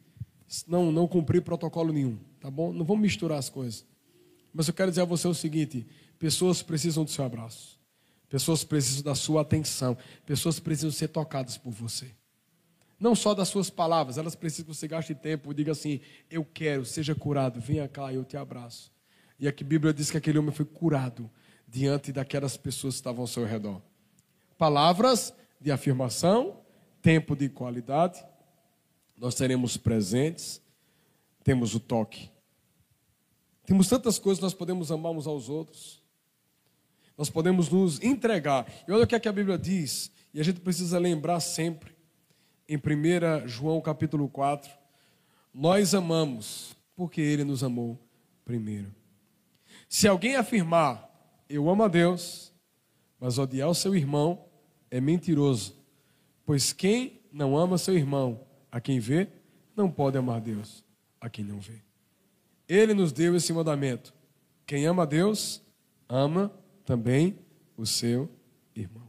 não, não cumprir protocolo nenhum, tá bom? Não vamos misturar as coisas. Mas eu quero dizer a você o seguinte: pessoas precisam do seu abraço. Pessoas precisam da sua atenção. Pessoas precisam ser tocadas por você. Não só das suas palavras, elas precisam que você gaste tempo diga assim: Eu quero, seja curado, venha cá, eu te abraço. E aqui a Bíblia diz que aquele homem foi curado diante daquelas pessoas que estavam ao seu redor. Palavras de afirmação, tempo de qualidade, nós teremos presentes, temos o toque. Temos tantas coisas que nós podemos amar uns aos outros. Nós podemos nos entregar. E olha o que, é que a Bíblia diz, e a gente precisa lembrar sempre, em 1 João capítulo 4, nós amamos porque ele nos amou primeiro. Se alguém afirmar, eu amo a Deus, mas odiar o seu irmão é mentiroso, pois quem não ama seu irmão, a quem vê, não pode amar Deus, a quem não vê. Ele nos deu esse mandamento: quem ama Deus, ama também o seu irmão.